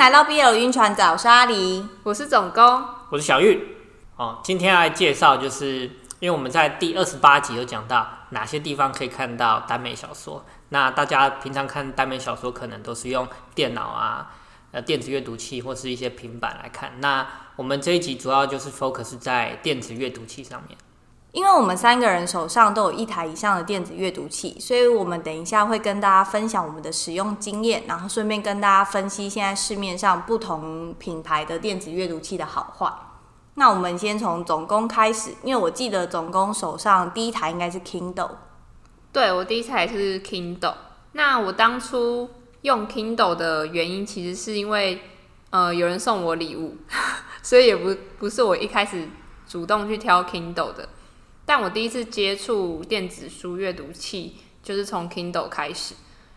来到 BL 晕船仔，我是阿狸，我是总工，我是小玉。哦，今天要来介绍，就是因为我们在第二十八集有讲到哪些地方可以看到耽美小说。那大家平常看耽美小说，可能都是用电脑啊、呃电子阅读器或是一些平板来看。那我们这一集主要就是 focus 在电子阅读器上面。因为我们三个人手上都有一台以上的电子阅读器，所以我们等一下会跟大家分享我们的使用经验，然后顺便跟大家分析现在市面上不同品牌的电子阅读器的好坏。那我们先从总工开始，因为我记得总工手上第一台应该是 Kindle。对，我第一台是 Kindle。那我当初用 Kindle 的原因，其实是因为呃有人送我礼物，所以也不不是我一开始主动去挑 Kindle 的。但我第一次接触电子书阅读器，就是从 Kindle 开始，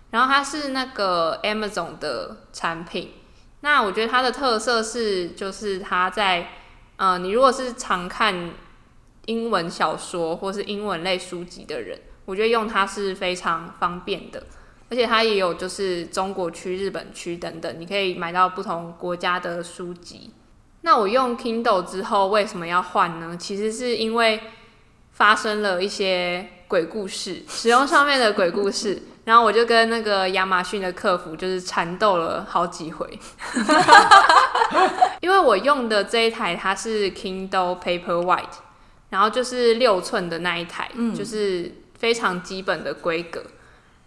然后它是那个 Amazon 的产品。那我觉得它的特色是，就是它在，呃，你如果是常看英文小说或是英文类书籍的人，我觉得用它是非常方便的，而且它也有就是中国区、日本区等等，你可以买到不同国家的书籍。那我用 Kindle 之后，为什么要换呢？其实是因为发生了一些鬼故事，使用上面的鬼故事，然后我就跟那个亚马逊的客服就是缠斗了好几回，因为我用的这一台它是 Kindle Paperwhite，然后就是六寸的那一台，嗯，就是非常基本的规格。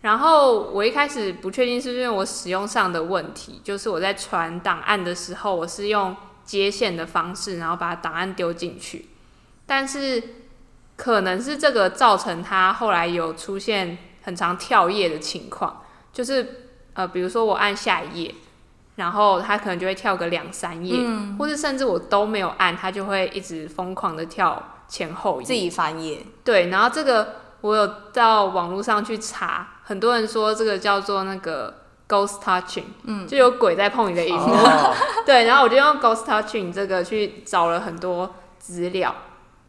然后我一开始不确定是不是因为我使用上的问题，就是我在传档案的时候，我是用接线的方式，然后把档案丢进去，但是。可能是这个造成他后来有出现很常跳页的情况，就是呃，比如说我按下一页，然后他可能就会跳个两三页，嗯，或是甚至我都没有按，他就会一直疯狂的跳前后页，自己翻页。对，然后这个我有到网络上去查，很多人说这个叫做那个 ghost touching，嗯，就有鬼在碰你的萤幕，哦，对，然后我就用 ghost touching 这个去找了很多资料。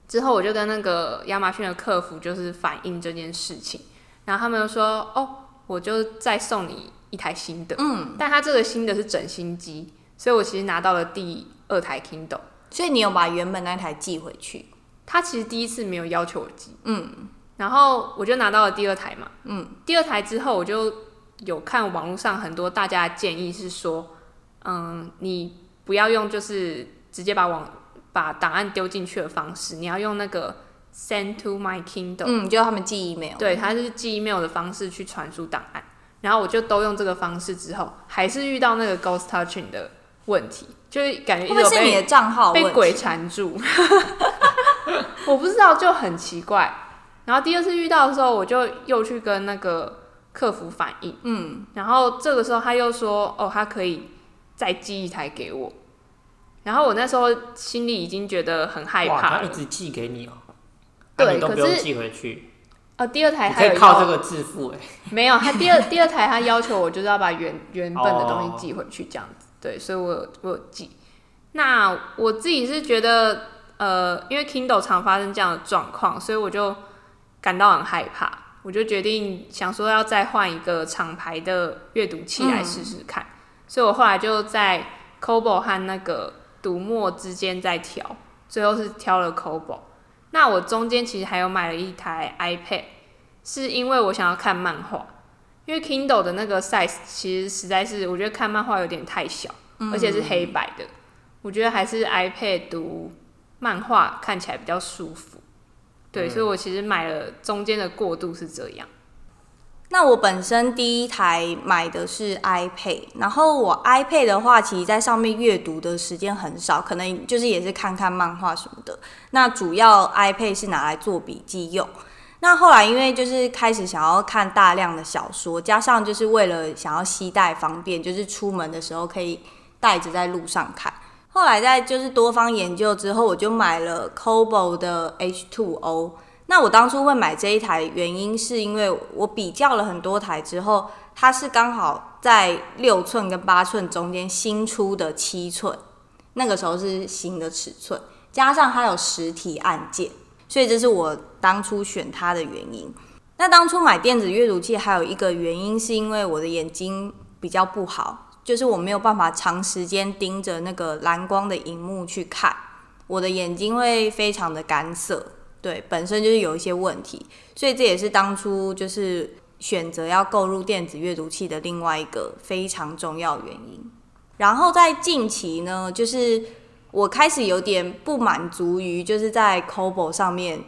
之后我就跟那个亚马逊的客服就是反映这件事情，然后他们就说：“哦，我就再送你一台新的。”嗯，但他这个新的是整新机，所以我其实拿到了第二台 Kindle。所以你有把原本那台寄回去？他其实第一次没有要求我寄。嗯，然后我就拿到了第二台嘛。嗯，第二台之后我就有看网络上很多大家的建议是说，嗯，你不要用就是直接把网。把档案丢进去的方式，你要用那个 send to my Kindle，嗯，就他们寄 email，对，他是寄 email 的方式去传输档案。然后我就都用这个方式之后，还是遇到那个 ghost touching 的问题，就是感觉一直被是你的账号被鬼缠住，我不知道，就很奇怪。然后第二次遇到的时候，我就又去跟那个客服反映，嗯，然后这个时候他又说，哦，他可以再寄一台给我。然后我那时候心里已经觉得很害怕，他一直寄给你哦，对，都不用寄回去。呃，第二台还可以靠这个致富哎，没有，他第二第二台他要求我就是要把原原本的东西寄回去这样子，对，所以我有我有寄。那我自己是觉得，呃，因为 Kindle 常发生这样的状况，所以我就感到很害怕，我就决定想说要再换一个厂牌的阅读器来试试看，嗯。所以我后来就在 Kobo 和那个。读墨之间在挑，最后是挑了 Kobo。那我中间其实还有买了一台 iPad，是因为我想要看漫画，因为 Kindle 的那个 size 其实实在是我觉得看漫画有点太小，而且是黑白的，我觉得还是 iPad 读漫画看起来比较舒服。对，所以我其实买了中间的过渡是这样。那我本身第一台买的是 iPad，然后我 iPad 的话，其实在上面阅读的时间很少，可能就是也是看看漫画什么的。那主要 iPad 是拿来做笔记用。那后来因为就是开始想要看大量的小说，加上就是为了想要携带方便，就是出门的时候可以带着在路上看。后来在就是多方研究之后，我就买了 Kobo 的 H2O。那我当初会买这一台，原因是因为我比较了很多台之后，它是刚好在六寸跟八寸中间新出的七寸，那个时候是新的尺寸，加上它有实体按键，所以这是我当初选它的原因。那当初买电子阅读器还有一个原因，是因为我的眼睛比较不好，就是我没有办法长时间盯着那个蓝光的荧幕去看，我的眼睛会非常的干涩，对，本身就是有一些问题，所以这也是当初就是选择要购入电子阅读器的另外一个非常重要原因。然后在近期呢，就是我开始有点不满足于就是在 Kobo 上面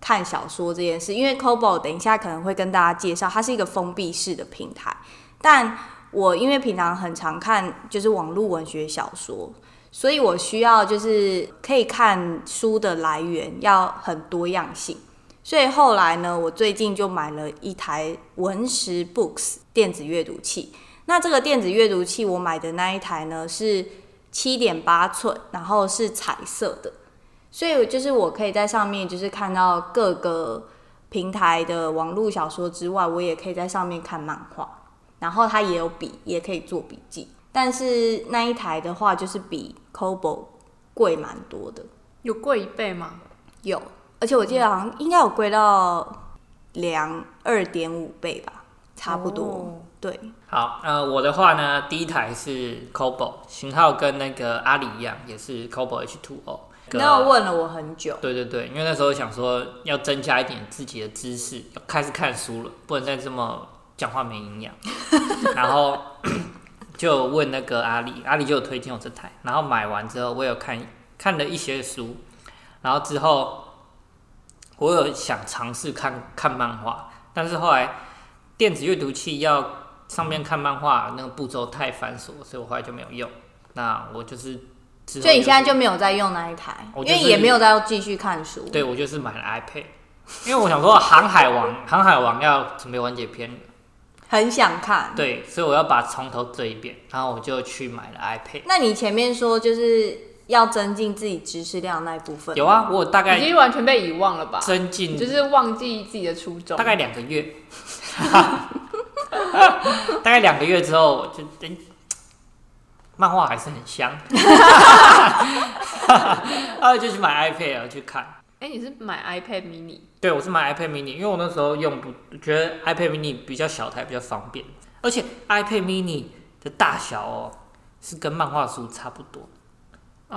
看小说这件事，因为 Kobo 等一下可能会跟大家介绍，它是一个封闭式的平台，但我因为平常很常看就是网络文学小说，所以我需要就是可以看书的来源要很多样性，所以后来呢，我最近就买了一台文石 Books 电子阅读器。那这个电子阅读器我买的那一台呢是七点八寸，然后是彩色的，所以就是我可以在上面就是看到各个平台的网络小说之外，我也可以在上面看漫画。然后它也有笔，也可以做笔记，但是那一台的话就是比 COBO 贵蛮多的，有贵一倍吗？有，而且我记得好像应该有贵到两二点五倍吧，差不多。哦、对，好，呃，我的话呢，第一台是 COBO，型号跟那个阿里一样，也是 COBO H2O。那我问了我很久。对对对，因为那时候想说要增加一点自己的知识，开始看书了，不能再这么。讲话没营养，然后就问那个阿里，阿里就有推荐我这台，然后买完之后，我有看看了一些书，然后之后我有想尝试看看漫画，但是后来电子阅读器要上面看漫画那个步骤太繁琐，所以我后来就没有用。那我就是，所以你现在就没有在用那一台，因为也没有在继续看书。对，我就是买了 iPad，因为我想说《航海王》，《航海王》要准备完结篇。很想看，对，所以我要把从头追一遍，然后我就去买了 iPad。那你前面说就是要增进自己知识量那一部分，有啊，我大概已经完全被遗忘了吧？增进就是忘记自己的初衷，大概两个月，大概两个月之后就，欸、漫画还是很香，然后就去买 iPad 去看。哎、欸，你是买 iPad mini？对，我是买 iPad mini，因为我那时候用不觉得 iPad mini 比较小台，比较方便，而且 iPad mini 的大小哦是跟漫画书差不多，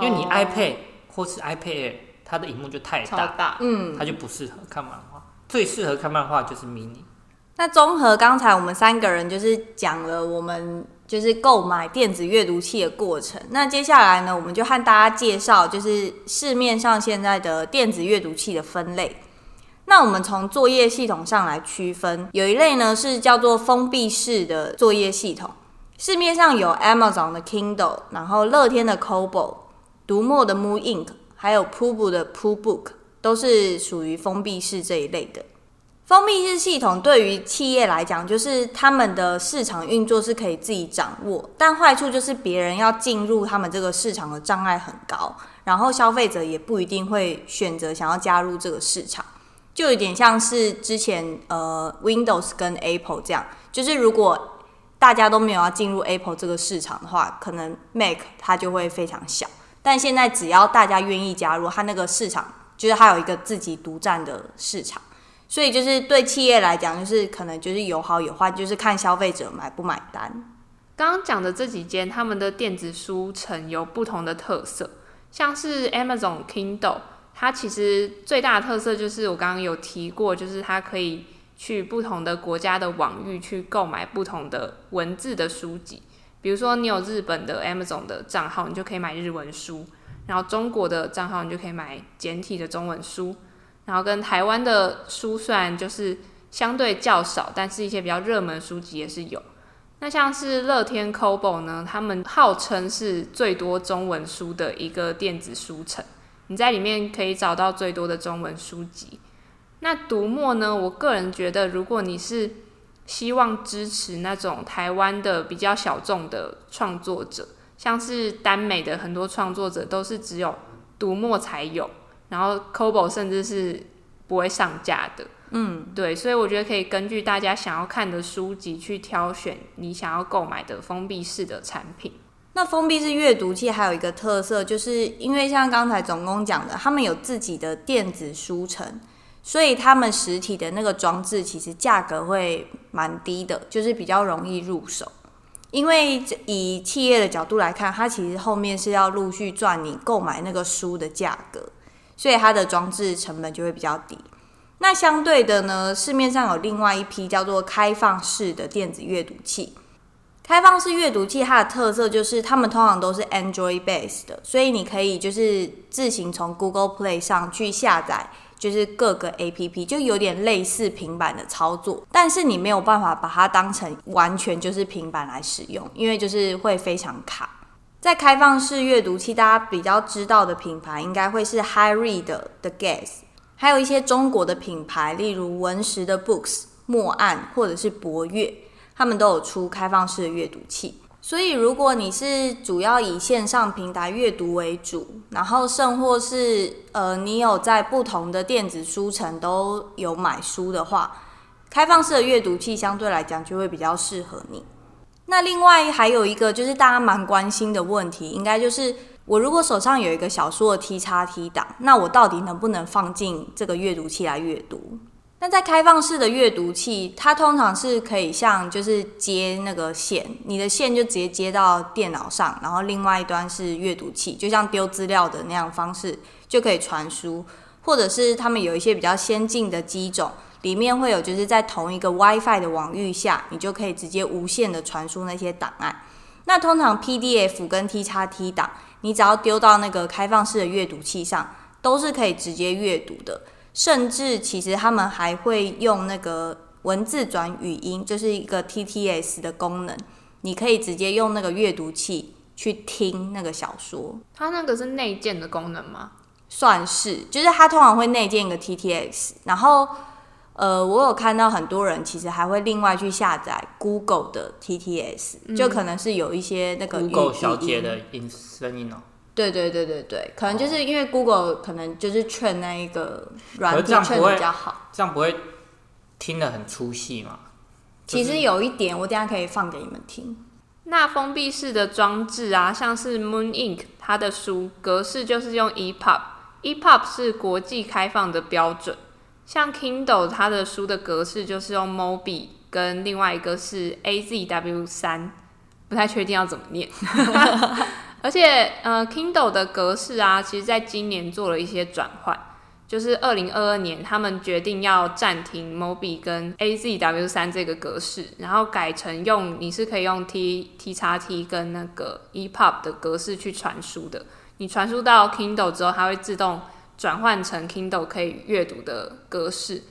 因为你 iPad 或是 iPad Air 它的荧幕就太大，大，嗯，它就不适合看漫画，最适合看漫画就是 mini。那综合刚才我们三个人就是讲了我们。就是购买电子阅读器的过程。那接下来呢，我们就和大家介绍，就是市面上现在的电子阅读器的分类。那我们从作业系统上来区分，有一类呢是叫做封闭式的作业系统。市面上有 Amazon 的 Kindle，然后乐天的 Kobo，读墨的 mooInk，还有 Pubu 的 Pubook，都是属于封闭式这一类的。封闭式系统对于企业来讲，就是他们的市场运作是可以自己掌握，但坏处就是别人要进入他们这个市场的障碍很高，然后消费者也不一定会选择想要加入这个市场，就有点像是之前呃 Windows 跟 Apple 这样，就是如果大家都没有要进入 Apple 这个市场的话，可能 Mac 它就会非常小，但现在只要大家愿意加入，它那个市场就是它有一个自己独占的市场。所以就是对企业来讲，就是可能就是有好有坏，就是看消费者买不买单。刚刚讲的这几间，他们的电子书城有不同的特色，像是 Amazon Kindle，它其实最大的特色就是我刚刚有提过，就是它可以去不同的国家的网域去购买不同的文字的书籍。比如说你有日本的 Amazon 的账号，你就可以买日文书；然后中国的账号，你就可以买简体的中文书。然后跟台湾的书虽然就是相对较少，但是一些比较热门书籍也是有。那像是乐天 Kobo 呢，他们号称是最多中文书的一个电子书城，你在里面可以找到最多的中文书籍。那读墨呢，我个人觉得，如果你是希望支持那种台湾的比较小众的创作者，像是耽美的很多创作者都是只有读墨才有。然后 Kobo 甚至是不会上架的，嗯，对，所以我觉得可以根据大家想要看的书籍去挑选你想要购买的封闭式的产品。那封闭式阅读器还有一个特色，就是因为像刚才总工讲的，他们有自己的电子书城，所以他们实体的那个装置其实价格会蛮低的，就是比较容易入手。因为以企业的角度来看，它其实后面是要陆续赚你购买那个书的价格，所以它的装置成本就会比较低。那相对的呢，市面上有另外一批叫做开放式的电子阅读器。开放式阅读器它的特色就是，它们通常都是 Android base 的，所以你可以就是自行从 Google Play 上去下载，就是各个 APP，就有点类似平板的操作。但是你没有办法把它当成完全就是平板来使用，因为就是会非常卡。在开放式阅读器，大家比较知道的品牌应该会是 HyRead 的 Guess，还有一些中国的品牌，例如文石的 Books、墨案或者是博阅。他们都有出开放式的阅读器，所以如果你是主要以线上平台阅读为主，然后甚或是呃你有在不同的电子书城都有买书的话，开放式的阅读器相对来讲就会比较适合你。那另外还有一个就是大家蛮关心的问题，应该就是我如果手上有一个小说的 T 叉 T 档，那我到底能不能放进这个阅读器来阅读？那在开放式的阅读器，它通常是可以像就是接那个线，你的线就直接接到电脑上，然后另外一端是阅读器，就像丢资料的那样方式就可以传输，或者是他们有一些比较先进的机种，里面会有就是在同一个 WiFi 的网域下，你就可以直接无线的传输那些档案。那通常 PDF 跟 txt 档，你只要丢到那个开放式的阅读器上，都是可以直接阅读的。甚至其实他们还会用那个文字转语音，就是一个 TTS 的功能，你可以直接用那个阅读器去听那个小说。它那个是内建的功能吗？算是，就是它通常会内建一个 TTS，然后呃，我有看到很多人其实还会另外去下载 Google 的 TTS，嗯，就可能是有一些那个 Google 小姐的音声音哦。对对对对对，可能就是因为 Google 可能就是 train 那一个软件 train 比较好，这样不会听得很粗细吗？其实有一点，我等下可以放给你们听。那封闭式的装置啊，像是 Moon Ink，它的书格式就是用 EPUB，EPUB 是国际开放的标准。像 Kindle 它的书的格式就是用 MOBI，跟另外一个是 AZW 三，不太确定要怎么念。而且，呃，Kindle 的格式啊，其实在今年做了一些转换，就是二零二二年，他们决定要暂停 MOBI 跟 AZW 三这个格式，然后改成用你是可以用 T txt 跟那个 EPUB 的格式去传输的。你传输到 Kindle 之后，它会自动转换成 Kindle 可以阅读的格式。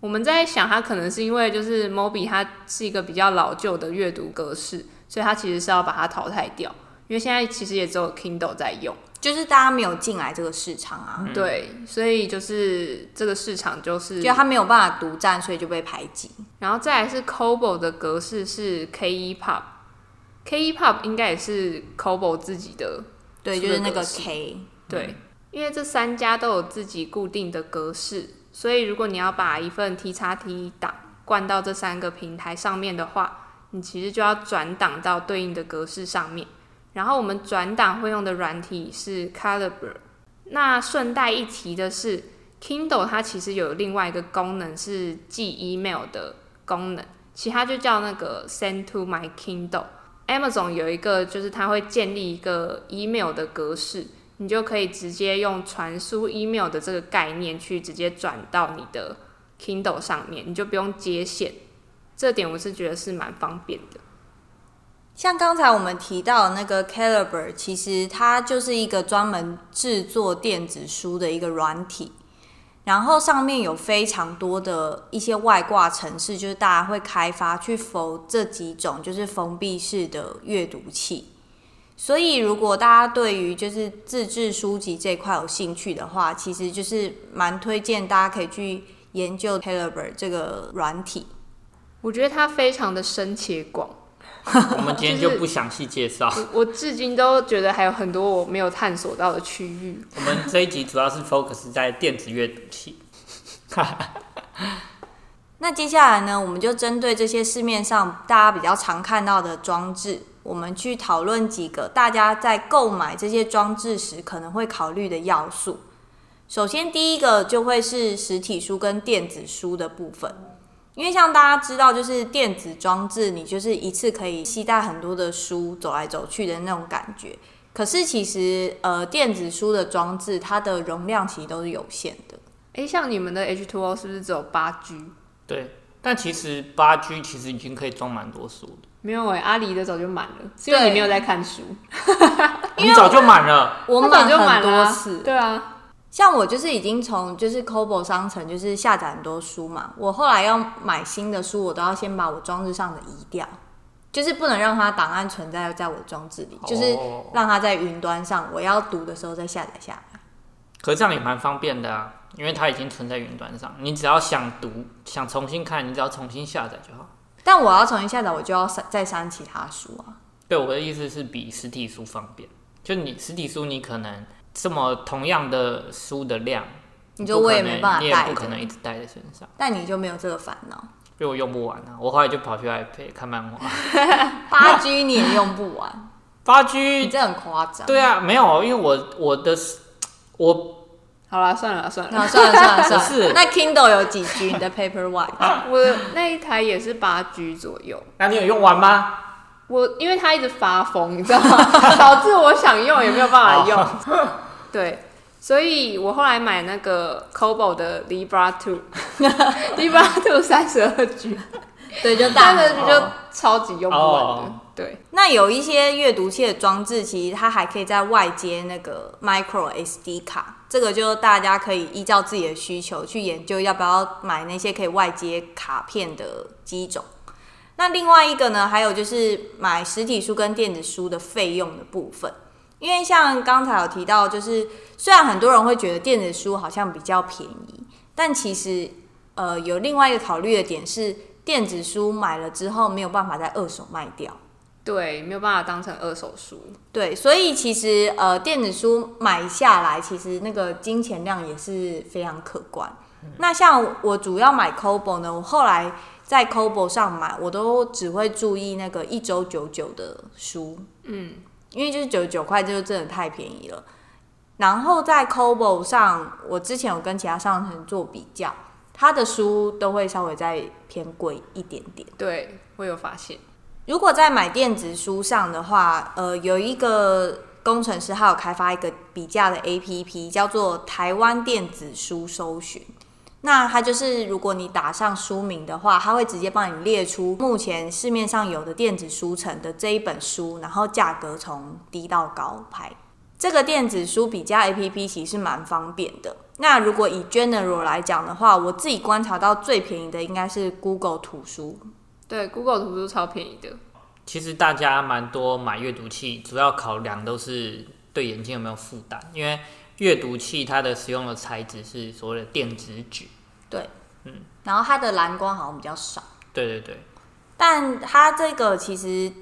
我们在想，它可能是因为就是 MOBI 它是一个比较老旧的阅读格式，所以它其实是要把它淘汰掉。因为现在其实也只有 Kindle 在用，就是大家没有进来这个市场啊。嗯、对，所以就是这个市场就是，就它没有办法独占，所以就被排挤。然后再来是 Kobo 的格式是 KEPUB，KEPUB 应该也是 Kobo 自己的，对，就是那个 K。对，因为这三家都有自己固定的格式，所以如果你要把一份 txt 档灌到这三个平台上面的话，你其实就要转档到对应的格式上面。然后我们转档会用的软体是 Calibre。那顺带一提的是，Kindle 它其实有另外一个功能是寄 email 的功能，其他就叫那个 Send to my Kindle。Amazon 有一个就是它会建立一个 email 的格式，你就可以直接用传输 email 的这个概念去直接转到你的 Kindle 上面，你就不用接线。这点我是觉得是蛮方便的。像刚才我们提到的那个 Calibre，其实它就是一个专门制作电子书的一个软体，然后上面有非常多的一些外挂程式，就是大家会开发去否这几种就是封闭式的阅读器。所以如果大家对于就是自制书籍这块有兴趣的话，其实就是蛮推荐大家可以去研究 Calibre 这个软体。我觉得它非常的深且广。我们今天就不详细介绍。我至今都觉得还有很多我没有探索到的区域。我们这一集主要是 focus 在电子阅读器。那接下来呢，我们就针对这些市面上大家比较常看到的装置，我们去讨论几个大家在购买这些装置时可能会考虑的要素。首先，第一个就会是实体书跟电子书的部分。因为像大家知道，就是电子装置，你就是一次可以携带很多的书走来走去的那种感觉。可是其实，呃，电子书的装置它的容量其实都是有限的。哎、欸，像你们的 H2O 是不是只有八 G？对，但其实八 G 其实已经可以装蛮多书的。没有哎、欸，阿里的早就满了，是因为你没有在看书。你早就满了，我满就满多次。对啊。像我就是已经从就是 Kobo 商城就是下载很多书嘛，我后来要买新的书，我都要先把我装置上的移掉，就是不能让它档案存在在我的装置里，就是让它在云端上，我要读的时候再下载下来。可是这样也蛮方便的啊，因为它已经存在云端上，你只要想读、想重新看，你只要重新下载就好。但我要重新下载，我就要删再删其他书啊。对，我的意思是比实体书方便，就你实体书你可能。这么同样的书的量，你就我也没办法带，你也不可能一直带在身上。但你就没有这个烦恼，因为我用不完啊。我后来就跑去 iPad 看漫画。八 G 你也用不完，八 G 你这很夸张。对啊，没有，因为我我的我好了，算了算了，那算了算了算了。是那 Kindle 有几 G？你的 Paperwhite？我那一台也是八 G 左右。那你有用完吗？我因为它一直发疯，你知道吗？导致我想用也没有办法用。对，所以我后来买那个 Kobo 的 Libra Two，Libra Two 三十二 G，对，就大的就超级用不完的。Oh. 对，那有一些阅读器的装置，其实它还可以在外接那个 Micro SD 卡，这个就大家可以依照自己的需求去研究要不要买那些可以外接卡片的机种。那另外一个呢，还有就是买实体书跟电子书的费用的部分。因为像刚才有提到，就是虽然很多人会觉得电子书好像比较便宜，但其实呃有另外一个考虑的点是，电子书买了之后没有办法再二手卖掉，对，没有办法当成二手书，对，所以其实呃电子书买下来，其实那个金钱量也是非常可观。嗯。那像我主要买 Kobo 呢，我后来在 Kobo 上买，我都只会注意那个一周九九的书，嗯。因为就是九十九块，就真的太便宜了。然后在 Kobo 上，我之前有跟其他商城做比较，他的书都会稍微再偏贵一点点。对，我有发现。如果在买电子书上的话，呃，有一个工程师他有开发一个比价的 APP，叫做台湾电子书搜寻。那它就是，如果你打上书名的话，它会直接帮你列出目前市面上有的电子书城的这一本书，然后价格从低到高排。这个电子书比价 APP 其实蛮方便的。那如果以 General 来讲的话，我自己观察到最便宜的应该是 Google 图书。对，Google 图书超便宜的。其实大家蛮多买阅读器，主要考量都是对眼睛有没有负担，因为阅读器它的使用的材质是所谓的电子纸。对，嗯，然后它的蓝光好像比较少。对对对，但它这个其实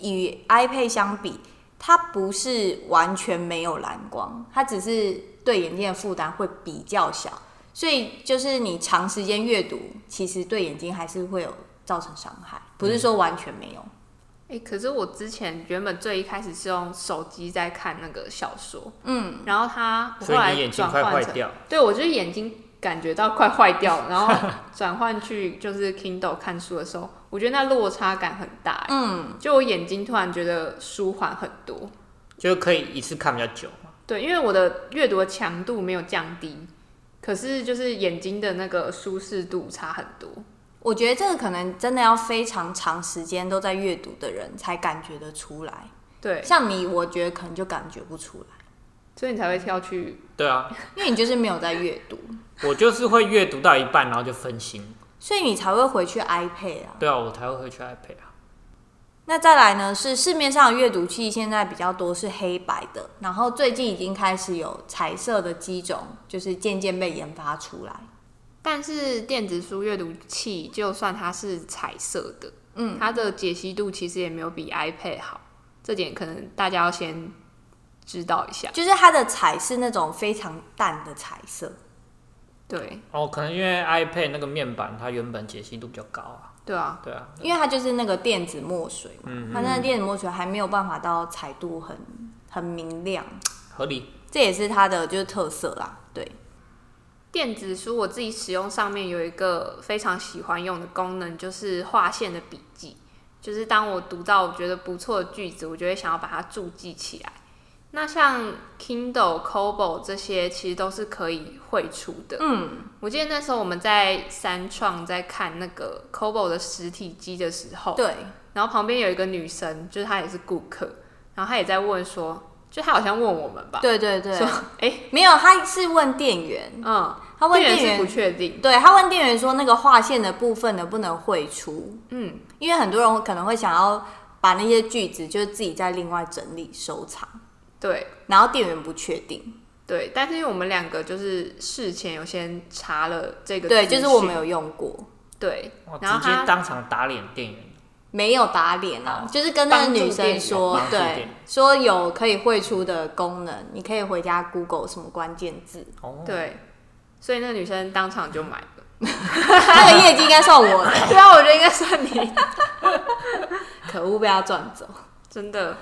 与 iPad 相比，它不是完全没有蓝光，它只是对眼睛的负担会比较小，所以就是你长时间阅读，其实对眼睛还是会有造成伤害，不是说完全没有。哎、嗯欸，可是我之前原本最一开始是用手机在看那个小说，嗯，然后它后来转换成，对我就是眼睛。感觉到快坏掉了，然后 转换去就是 Kindle 看书的时候，我觉得那落差感很大。嗯，就我眼睛突然觉得舒缓很多，就可以一次看比较久。对，因为我的阅读的强度没有降低，可是就是眼睛的那个舒适度差很多。我觉得这个可能真的要非常长时间都在阅读的人才感觉得出来。对，像你，我觉得可能就感觉不出来，所以你才会跳去。对啊，因为你就是没有在阅读。我就是会阅读到一半，然后就分心，所以你才会回去 iPad 啊。对啊，我才会回去 iPad 啊。那再来呢？是市面上的阅读器现在比较多是黑白的，然后最近已经开始有彩色的机种，就是渐渐被研发出来。但是电子书阅读器，就算它是彩色的，嗯，它的解析度其实也没有比 iPad 好，这点可能大家要先知道一下。就是它的彩是那种非常淡的彩色。对哦，可能因为 iPad 那个面板它原本解析度比较高啊。对啊，对啊，因为它就是那个电子墨水嘛，嗯，它那个电子墨水还没有办法到彩度很很明亮，合理。这也是它的就是特色啦，对。电子书我自己使用上面有一个非常喜欢用的功能，就是划线的笔记。就是当我读到我觉得不错的句子，我就会想要把它注记起来。那像 Kindle、Kobo 这些，其实都是可以绘出的。嗯，我记得那时候我们在三创在看那个 Kobo 的实体机的时候，对，然后旁边有一个女生，就是她也是顾客，然后她也在问说，就他好像问我们吧？对对对，说哎，欸、没有，他是问店员，嗯。他问店员不确定，对，他问店员说那个划线的部分能不能汇出？嗯，因为很多人可能会想要把那些句子就是自己再另外整理收藏，对，然后店员不确定，对，但是因为我们两个就是事前有先查了这个，对，就是我们有用过，对，然后直接当场打脸店员，没有打脸啊，就是跟那个女生说，对，说有可以绘出的功能，你可以回家 Google 什么关键字，哦，对。所以那个女生当场就买了，那个业绩应该算我的。对啊，我觉得应该算你。可恶，被他赚走，真的。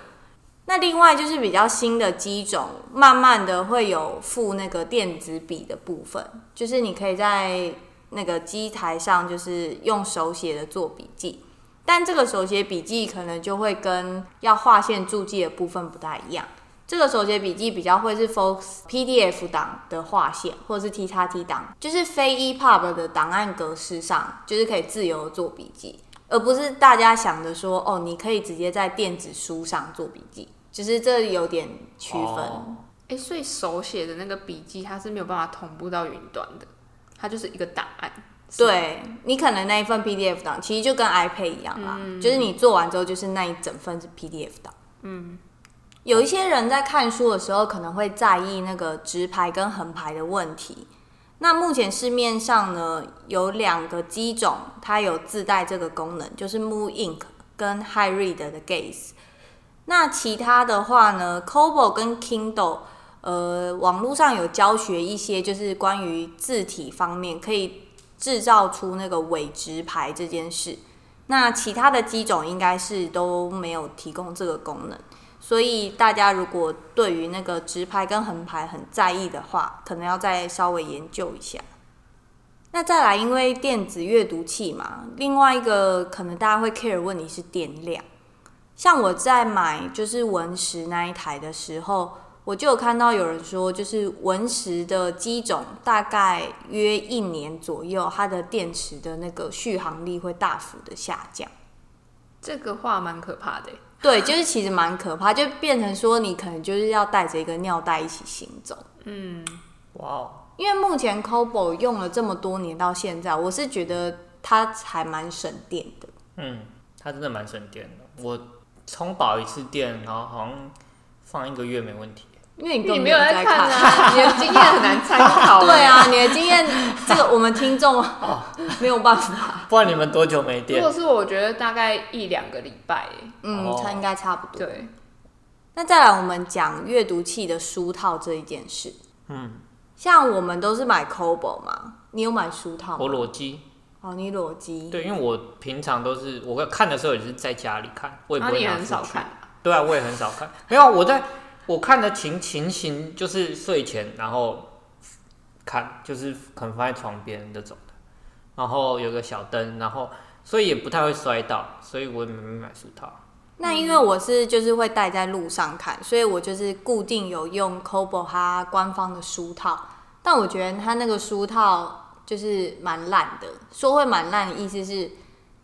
那另外就是比较新的机种，慢慢的会有附那个电子笔的部分，就是你可以在那个机台上，就是用手写的做笔记。但这个手写笔记可能就会跟要划线注记的部分不太一样。这个手写笔记比较会是 focus PDF 档的划线，或者是 txt 档，就是非 EPUB 的档案格式上，就是可以自由做笔记，而不是大家想的说，哦，你可以直接在电子书上做笔记，就是这有点区分。哎、所以手写的那个笔记，它是没有办法同步到云端的，它就是一个档案。对，你可能那一份 PDF 档，其实就跟 iPad 一样啦，嗯、就是你做完之后，就是那一整份是 PDF 档。嗯。有一些人在看书的时候，可能会在意那个直排跟横排的问题。那目前市面上呢，有两个机种，它有自带这个功能，就是 mooInk 跟 HyRead 的 Gaze。那其他的话呢，Kobo 跟 Kindle，呃，网络上有教学一些，就是关于字体方面可以制造出那个伪直排这件事。那其他的机种应该是都没有提供这个功能。所以大家如果对于那个直排跟横排很在意的话，可能要再稍微研究一下。那再来，因为电子阅读器嘛，另外一个可能大家会 care 问题是电量。像我在买就是文石那一台的时候，我就有看到有人说，就是文石的机种大概约一年左右，它的电池的那个续航力会大幅的下降。这个话蛮可怕的。对，就是其实蛮可怕，就变成说你可能就是要带着一个尿袋一起行走。嗯，哇哦！因为目前 Cobo 用了这么多年到现在，我是觉得它还蛮省电的。嗯，它真的蛮省电的。我充饱一次电，然后好像放一个月没问题。因为你你没有在看啊，你的经验很难参考。对啊，你的经验这个我们听众哦没有办法。不然你们多久没电？如果是我觉得大概一两个礼拜，嗯，它应该差不多。对。那再来我们讲阅读器的书套这一件事。嗯。像我们都是买 Kobo 嘛，你有买书套吗？我裸机。哦，你裸机。对，因为我平常都是我看的时候也是在家里看，我也不会拿出去。很少看。对啊，我也很少看。没有，我在。我看的情情形就是睡前，然后看，就是可能放在床边那种的，然后有个小灯，然后所以也不太会摔到，所以我也没买书套。那因为我是就是会带在路上看，所以我就是固定有用 c o b o 它官方的书套，但我觉得它那个书套就是蛮烂的。说会蛮烂的意思是，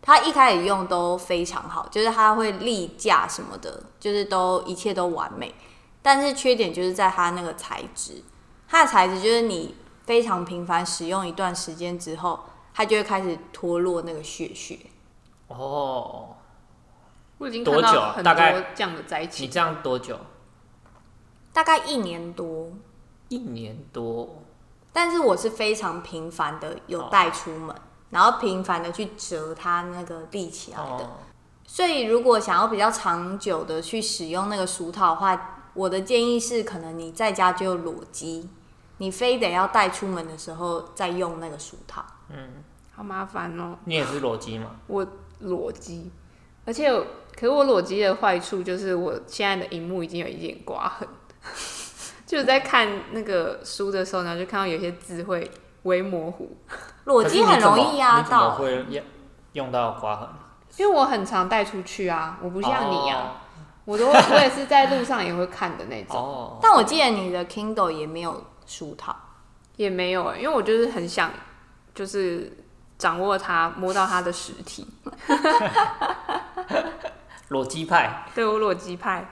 它一开始用都非常好，就是它会立架什么的，就是都一切都完美。但是缺点就是在它那个材质，它的材质就是你非常频繁使用一段时间之后，它就会开始脱落那个屑屑。哦，我已经看到很多这样的灾情。你这样多久？大概一年多。一年多。但是我是非常频繁的有带出门，哦、然后频繁的去折它那个立起来的。哦、所以如果想要比较长久的去使用那个书套的话，我的建议是，可能你在家就裸机，你非得要带出门的时候再用那个书套。嗯，好麻烦哦。你也是裸机吗？我裸机，而且可是我裸机的坏处就是我现在的荧幕已经有一点刮痕，就是在看那个书的时候呢，就看到有些字会微模糊。裸机很容易压到。会用用到刮痕？因为我很常带出去啊，我不像你啊，哦、我都我也是在路上也会看的那种。哦、但我记得你的 Kindle 也没有书套，也没有、欸，因为我就是很想，就是掌握它，摸到它的实体。裸机派，对，我裸机派。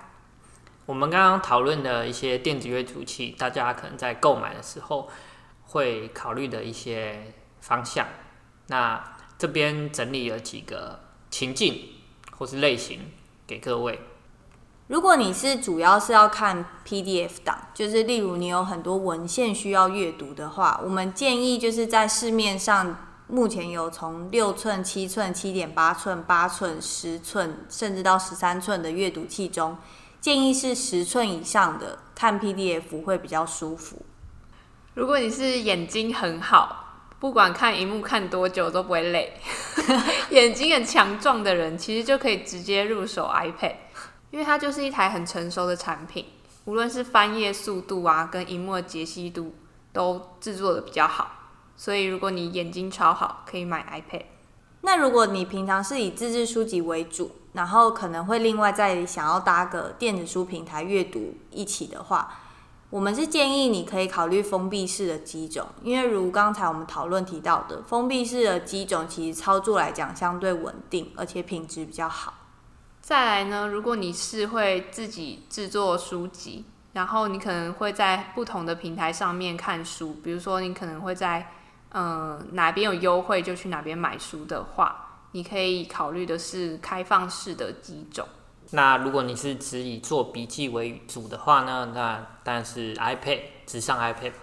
我们刚刚讨论的一些电子阅读器，大家可能在购买的时候会考虑的一些方向。那这边整理了几个情境或是类型给各位。如果你是主要是要看 PDF 档，就是例如你有很多文献需要阅读的话，我们建议就是在市面上目前有从六寸、七寸、七点八寸、八寸、十寸，甚至到十三寸的阅读器中，建议是十寸以上的看 PDF 会比较舒服。如果你是眼睛很好。不管看荧幕看多久都不会累，眼睛很强壮的人其实就可以直接入手 iPad，因为它就是一台很成熟的产品，无论是翻页速度啊，跟荧幕的解析度都制作的比较好，所以如果你眼睛超好，可以买 iPad。那如果你平常是以自制书籍为主，然后可能会另外再想要搭个电子书平台阅读一起的话。我们是建议你可以考虑封闭式的机种，因为如刚才我们讨论提到的，封闭式的机种其实操作来讲相对稳定，而且品质比较好。再来呢，如果你是会自己制作书籍，然后你可能会在不同的平台上面看书，比如说你可能会在嗯、哪边有优惠就去哪边买书的话，你可以考虑的是开放式的几种。那如果你是只以做笔记为主的话呢？那但是 iPad，只上 iPad。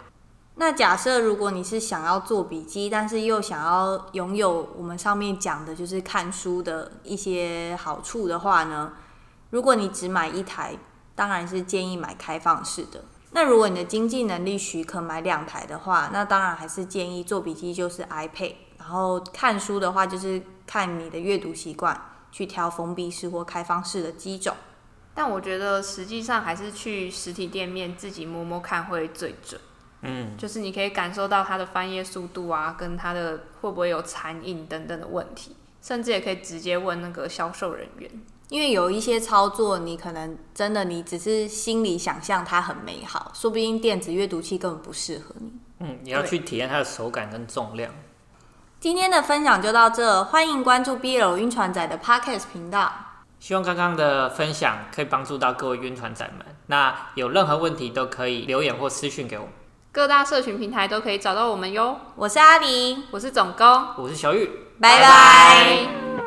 那假设如果你是想要做笔记，但是又想要拥有我们上面讲的就是看书的一些好处的话呢？如果你只买一台，当然是建议买开放式的。那如果你的经济能力许可买两台的话，那当然还是建议做笔记就是 iPad，然后看书的话就是看你的阅读习惯。去挑封闭式或开放式的机种，但我觉得实际上还是去实体店面自己摸摸看会最准。嗯，就是你可以感受到它的翻页速度啊，跟它的会不会有残影等等的问题，甚至也可以直接问那个销售人员。因为有一些操作，你可能真的你只是心里想象它很美好，说不定电子阅读器根本不适合你。嗯，你要去体验它的手感跟重量。今天的分享就到这，欢迎关注 BL 晕船仔的 Podcast 频道。希望刚刚的分享可以帮助到各位晕船仔们。那有任何问题都可以留言或私讯给我。各大社群平台都可以找到我们哟。我是阿狸，我是总工，我是小玉，拜拜。